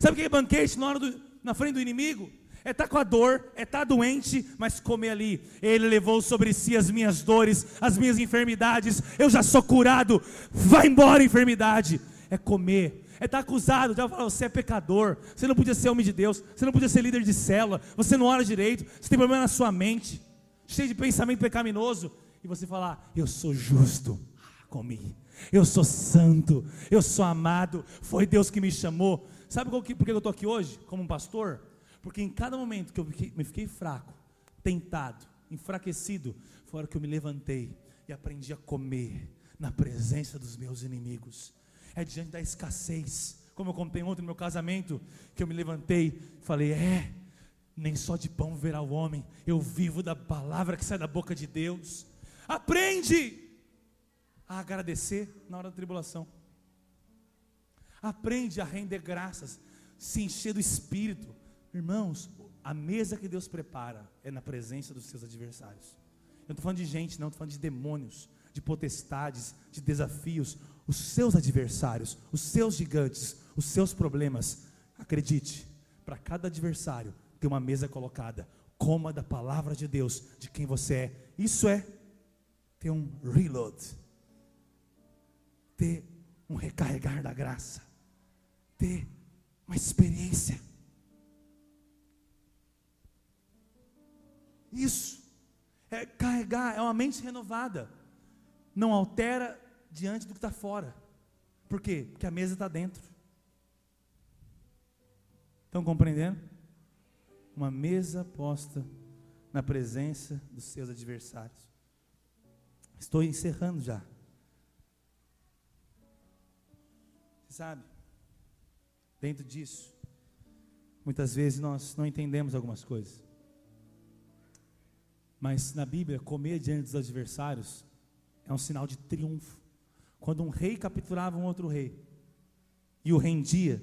Sabe o que é banquete na, hora do, na frente do inimigo? é estar tá com a dor, é estar tá doente, mas comer ali. Ele levou sobre si as minhas dores, as minhas enfermidades. Eu já sou curado. Vai embora, enfermidade. É comer. É estar tá acusado, já falar, você é pecador, você não podia ser homem de Deus, você não podia ser líder de célula, você não ora direito, você tem problema na sua mente, cheio de pensamento pecaminoso, e você falar, eu sou justo, ah, comi, eu sou santo, eu sou amado, foi Deus que me chamou. Sabe por que eu estou aqui hoje, como um pastor? Porque em cada momento que eu me fiquei fraco, tentado, enfraquecido, foi a hora que eu me levantei e aprendi a comer na presença dos meus inimigos. É diante da escassez, como eu contei ontem no meu casamento, que eu me levantei e falei: é, nem só de pão verá o homem, eu vivo da palavra que sai da boca de Deus. Aprende a agradecer na hora da tribulação. Aprende a render graças, se encher do espírito, Irmãos, a mesa que Deus prepara é na presença dos seus adversários. Eu não estou falando de gente, não, estou falando de demônios, de potestades, de desafios. Os seus adversários, os seus gigantes, os seus problemas. Acredite, para cada adversário tem uma mesa colocada. Coma da palavra de Deus, de quem você é. Isso é ter um reload, ter um recarregar da graça, ter uma experiência. Isso. É carregar, é uma mente renovada. Não altera diante do que está fora. Por quê? Porque a mesa está dentro. Estão compreendendo? Uma mesa posta na presença dos seus adversários. Estou encerrando já. Sabe? Dentro disso, muitas vezes nós não entendemos algumas coisas. Mas na Bíblia, comer diante dos adversários é um sinal de triunfo. Quando um rei capturava um outro rei e o rendia,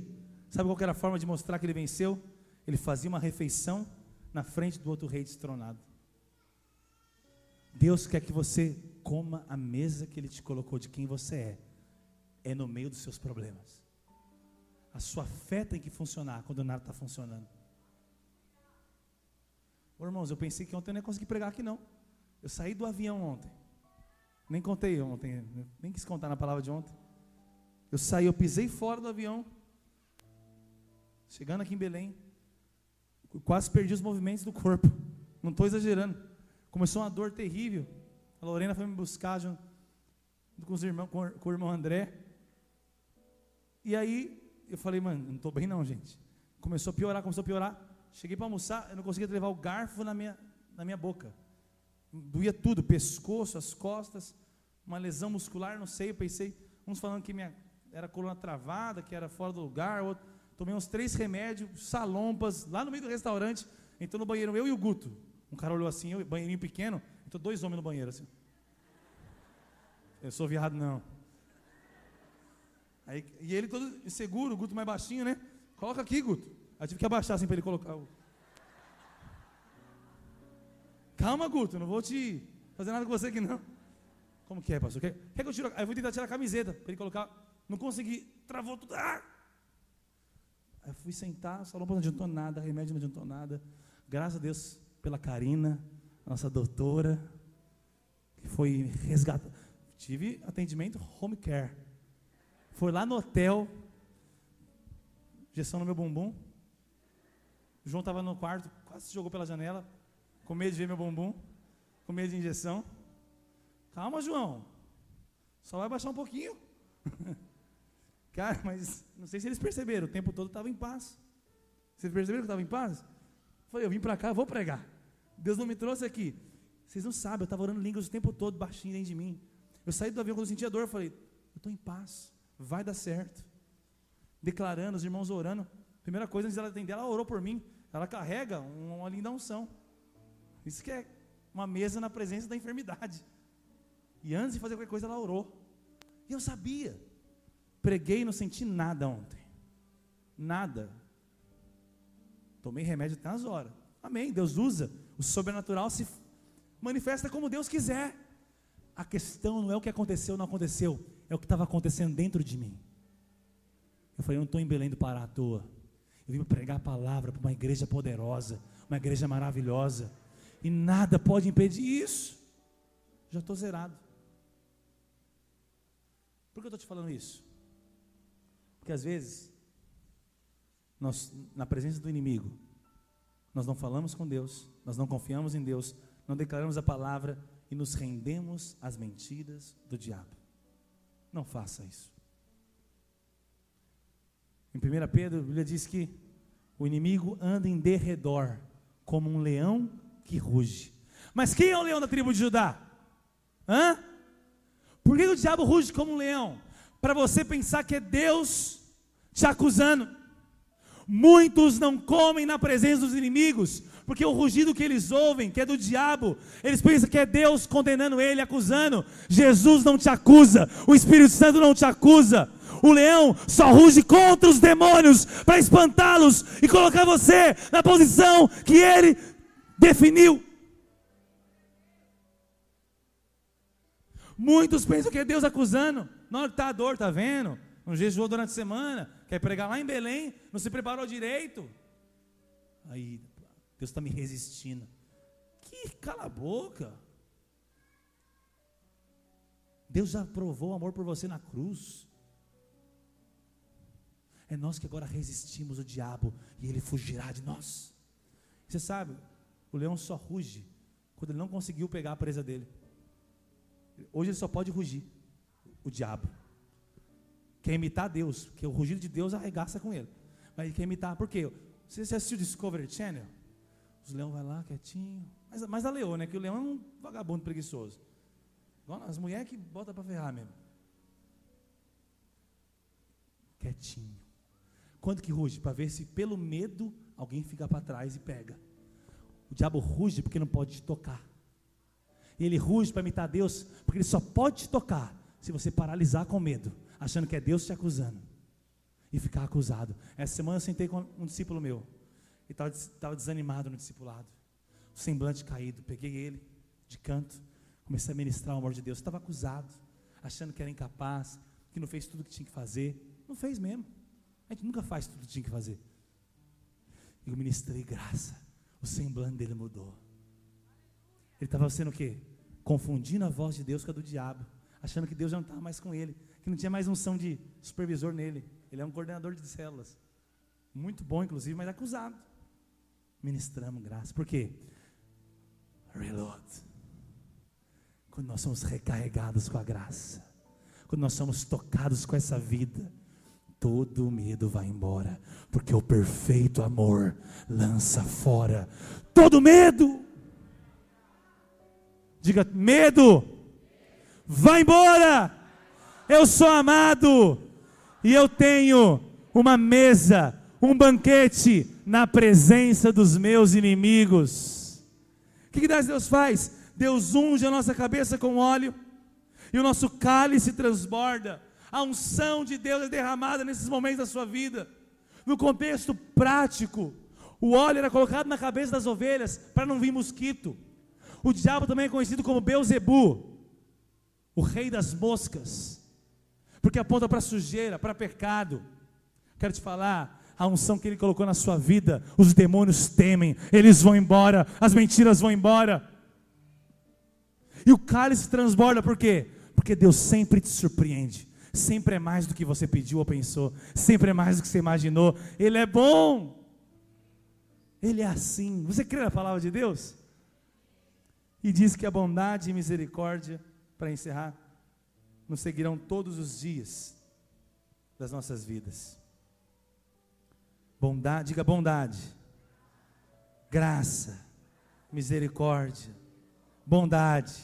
sabe qual era a forma de mostrar que ele venceu? Ele fazia uma refeição na frente do outro rei destronado. Deus quer que você coma a mesa que Ele te colocou de quem você é, é no meio dos seus problemas. A sua fé tem que funcionar quando nada está funcionando. Ô, irmãos, eu pensei que ontem eu não ia conseguir pregar aqui não. Eu saí do avião ontem. Nem contei ontem, nem quis contar na palavra de ontem. Eu saí, eu pisei fora do avião. Chegando aqui em Belém, quase perdi os movimentos do corpo. Não estou exagerando. Começou uma dor terrível. A Lorena foi me buscar junto com os irmãos, com, com o irmão André. E aí eu falei, mano, não estou bem não, gente. Começou a piorar, começou a piorar. Cheguei para almoçar, eu não conseguia levar o garfo na minha, na minha boca. Doía tudo, pescoço, as costas, uma lesão muscular, não sei. Eu pensei, uns falando que minha era coluna travada, que era fora do lugar, outro, tomei uns três remédios, salompas, lá no meio do restaurante. Entrou no banheiro, eu e o Guto. Um cara olhou assim, eu, banheirinho pequeno, entrou dois homens no banheiro assim. Eu sou viado, não. Aí, e ele todo inseguro, o Guto mais baixinho, né? Coloca aqui, Guto. Aí tive que abaixar assim para ele colocar o. Calma, Guto, não vou te fazer nada com você aqui não. Como que é, pastor? Quer, quer que eu tire? Aí eu vou tentar tirar a camiseta para ele colocar. Não consegui, travou tudo. Ah! Aí eu fui sentar, o salão não adiantou nada, remédio não adiantou nada. Graças a Deus pela Karina, nossa doutora, que foi resgatada. Tive atendimento home care. Foi lá no hotel, injeção no meu bumbum. O João estava no quarto, quase se jogou pela janela, com medo de ver meu bumbum, com medo de injeção. Calma, João, só vai baixar um pouquinho. Cara, mas não sei se eles perceberam, o tempo todo estava em paz. Vocês perceberam que estava em paz? Eu falei, eu vim para cá, eu vou pregar. Deus não me trouxe aqui. Vocês não sabem, eu estava orando línguas o tempo todo, baixinho dentro de mim. Eu saí do avião quando eu sentia dor, eu falei, eu estou em paz, vai dar certo. Declarando, os irmãos orando. Primeira coisa, antes dela atender, ela orou por mim. Ela carrega uma linda unção. Isso que é uma mesa na presença da enfermidade. E antes de fazer qualquer coisa, ela orou. E eu sabia. Preguei e não senti nada ontem. Nada. Tomei remédio até as horas. Amém. Deus usa. O sobrenatural se manifesta como Deus quiser. A questão não é o que aconteceu ou não aconteceu, é o que estava acontecendo dentro de mim. Eu falei, eu não estou em Belém do Pará à toa. Eu vim pregar a palavra para uma igreja poderosa, uma igreja maravilhosa. E nada pode impedir isso. Já estou zerado. Por que eu estou te falando isso? Porque às vezes, nós, na presença do inimigo, nós não falamos com Deus, nós não confiamos em Deus, não declaramos a palavra e nos rendemos às mentiras do diabo. Não faça isso. Em 1 Pedro, a Bíblia diz que o inimigo anda em derredor, como um leão que ruge. Mas quem é o leão da tribo de Judá? Hã? Por que o diabo ruge como um leão? Para você pensar que é Deus te acusando. Muitos não comem na presença dos inimigos, porque o rugido que eles ouvem, que é do diabo, eles pensam que é Deus condenando ele, acusando. Jesus não te acusa, o Espírito Santo não te acusa. O leão só ruge contra os demônios para espantá-los e colocar você na posição que ele definiu. Muitos pensam que é Deus acusando. Na hora que está a dor, está vendo? Não jejuou durante a semana, quer pregar lá em Belém, não se preparou direito. Aí, Deus está me resistindo. Que cala a boca. Deus já provou o amor por você na cruz. É nós que agora resistimos o diabo e ele fugirá de nós. Você sabe, o leão só ruge quando ele não conseguiu pegar a presa dele. Hoje ele só pode rugir, o diabo. Quer imitar Deus, porque o rugido de Deus arregaça com ele. Mas ele quer imitar, por quê? Você assistiu Discovery Channel? Os leões vai lá quietinho. Mas, mas a leão, né? Que o leão é um vagabundo preguiçoso. As mulheres que botam para ferrar mesmo. Quietinho. Quando que ruge? Para ver se pelo medo alguém fica para trás e pega. O diabo ruge porque não pode te tocar. E ele ruge para imitar Deus, porque ele só pode te tocar se você paralisar com medo, achando que é Deus te acusando. E ficar acusado. Essa semana eu sentei com um discípulo meu. E estava desanimado no discipulado. Semblante caído. Peguei ele de canto. Comecei a ministrar o amor de Deus. Estava acusado, achando que era incapaz, que não fez tudo o que tinha que fazer. Não fez mesmo. A gente nunca faz tudo o que tinha que fazer. Eu ministrei graça. O semblante dele mudou. Ele estava sendo o quê? Confundindo a voz de Deus com a do diabo, achando que Deus já não estava mais com ele, que não tinha mais unção de supervisor nele. Ele é um coordenador de células. Muito bom, inclusive, mas acusado. Ministramos graça. Por quê? Reload. Quando nós somos recarregados com a graça, quando nós somos tocados com essa vida, todo medo vai embora, porque o perfeito amor lança fora todo medo. Diga: medo, vai embora. Eu sou amado e eu tenho uma mesa, um banquete na presença dos meus inimigos. O que, que Deus faz? Deus unge a nossa cabeça com óleo e o nosso cálice transborda. A unção de Deus é derramada nesses momentos da sua vida. No contexto prático, o óleo era colocado na cabeça das ovelhas para não vir mosquito. O diabo também é conhecido como Beuzebu, o rei das moscas, porque aponta para sujeira, para pecado. Quero te falar, a unção que ele colocou na sua vida, os demônios temem, eles vão embora, as mentiras vão embora. E o cálice transborda por quê? Porque Deus sempre te surpreende, Sempre é mais do que você pediu ou pensou, sempre é mais do que você imaginou. Ele é bom. Ele é assim. Você crê na palavra de Deus? E diz que a bondade e misericórdia, para encerrar, nos seguirão todos os dias das nossas vidas. Bondade, diga bondade, graça, misericórdia, bondade,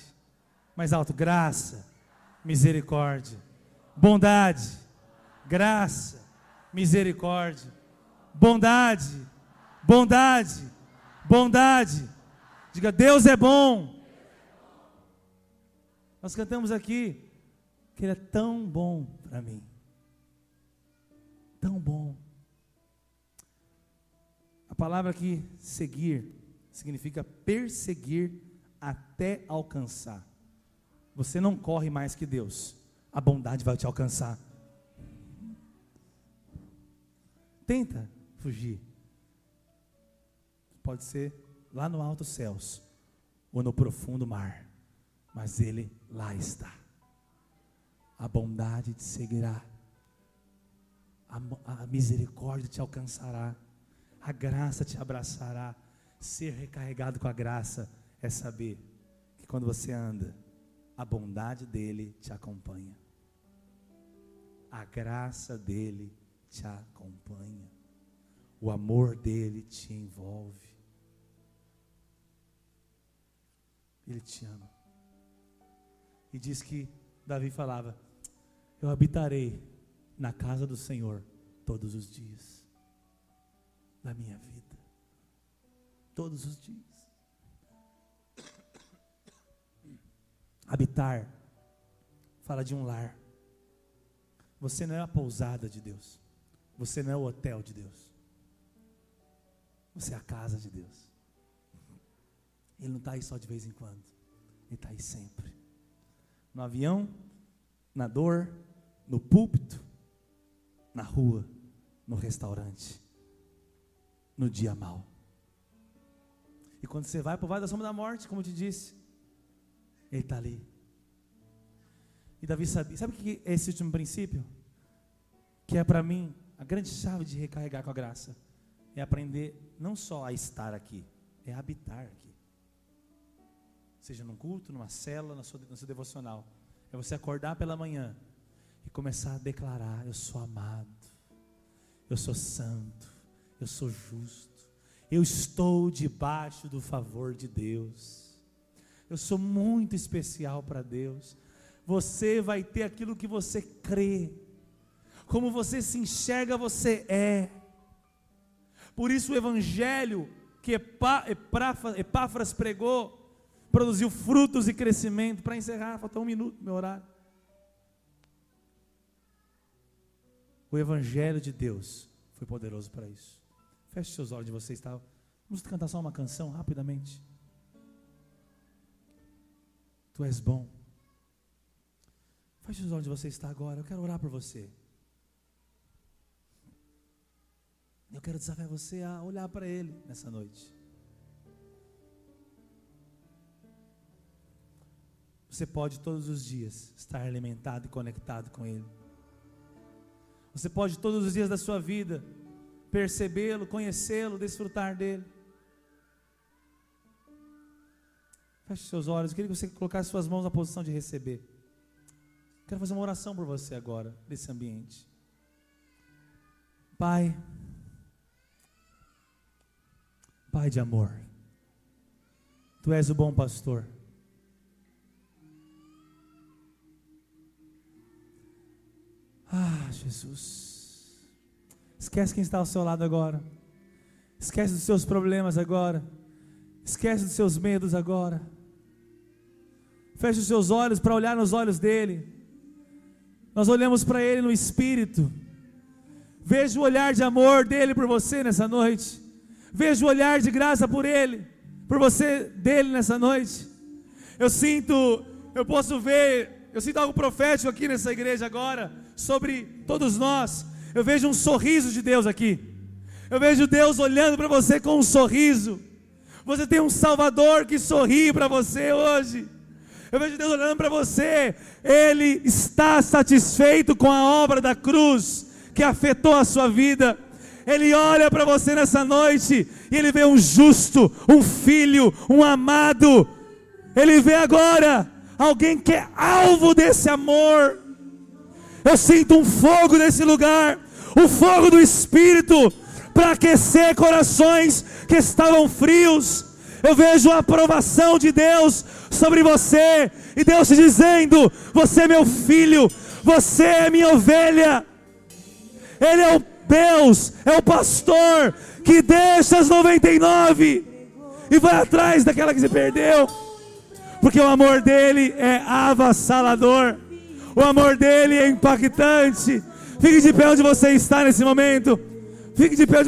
mais alto, graça, misericórdia, bondade, graça, misericórdia, bondade, bondade, bondade. Diga, Deus é bom. Nós cantamos aqui que Ele é tão bom para mim. Tão bom. Palavra aqui, seguir, significa perseguir até alcançar. Você não corre mais que Deus, a bondade vai te alcançar. Tenta fugir. Pode ser lá no alto céus ou no profundo mar, mas Ele lá está. A bondade te seguirá, a, a misericórdia te alcançará, a graça te abraçará. Ser recarregado com a graça é saber que quando você anda, a bondade dele te acompanha. A graça dele te acompanha. O amor dele te envolve. Ele te ama. E diz que Davi falava: Eu habitarei na casa do Senhor todos os dias da minha vida. Todos os dias. Habitar fala de um lar. Você não é a pousada de Deus. Você não é o hotel de Deus. Você é a casa de Deus. Ele não está aí só de vez em quando. Ele está aí sempre. No avião, na dor, no púlpito, na rua, no restaurante, no dia mal. E quando você vai para o vale da sombra da morte, como eu te disse, ele está ali. E Davi sabia. Sabe o que é esse último princípio? Que é para mim a grande chave de recarregar com a graça. É aprender não só a estar aqui, é habitar aqui. Seja num culto, numa cela, no seu, no seu devocional. É você acordar pela manhã e começar a declarar: Eu sou amado, eu sou santo, eu sou justo, eu estou debaixo do favor de Deus. Eu sou muito especial para Deus. Você vai ter aquilo que você crê. Como você se enxerga, você é. Por isso o evangelho que Epáfras pregou produziu frutos e crescimento. Para encerrar, falta um minuto meu horário. O evangelho de Deus foi poderoso para isso. Feche seus olhos de vocês, tá? Vamos cantar só uma canção rapidamente. Tu és bom. Feche os olhos onde você está agora. Eu quero orar por você. Eu quero desafiar você a olhar para Ele nessa noite. Você pode todos os dias estar alimentado e conectado com Ele. Você pode todos os dias da sua vida percebê-lo, conhecê-lo, desfrutar dele. Feche seus olhos. Eu queria que você colocasse suas mãos na posição de receber. Quero fazer uma oração por você agora, nesse ambiente. Pai, Pai de amor, Tu és o bom pastor. Ah, Jesus. Esquece quem está ao seu lado agora. Esquece dos seus problemas agora. Esquece dos seus medos agora. Feche os seus olhos para olhar nos olhos dele. Nós olhamos para ele no espírito. Veja o olhar de amor dele por você nessa noite. Veja o olhar de graça por ele, por você dele nessa noite. Eu sinto, eu posso ver, eu sinto algo profético aqui nessa igreja agora sobre todos nós. Eu vejo um sorriso de Deus aqui. Eu vejo Deus olhando para você com um sorriso. Você tem um Salvador que sorri para você hoje. Eu vejo Deus olhando para você. Ele está satisfeito com a obra da cruz que afetou a sua vida. Ele olha para você nessa noite e ele vê um justo, um filho, um amado. Ele vê agora alguém que é alvo desse amor. Eu sinto um fogo nesse lugar, o fogo do Espírito para aquecer corações que estavam frios. Eu vejo a aprovação de Deus sobre você, e Deus te dizendo: Você é meu filho, você é minha ovelha. Ele é o Deus, é o pastor que deixa as 99 e vai atrás daquela que se perdeu, porque o amor dele é avassalador, o amor dele é impactante. Fique de pé onde você está nesse momento, fique de pé onde você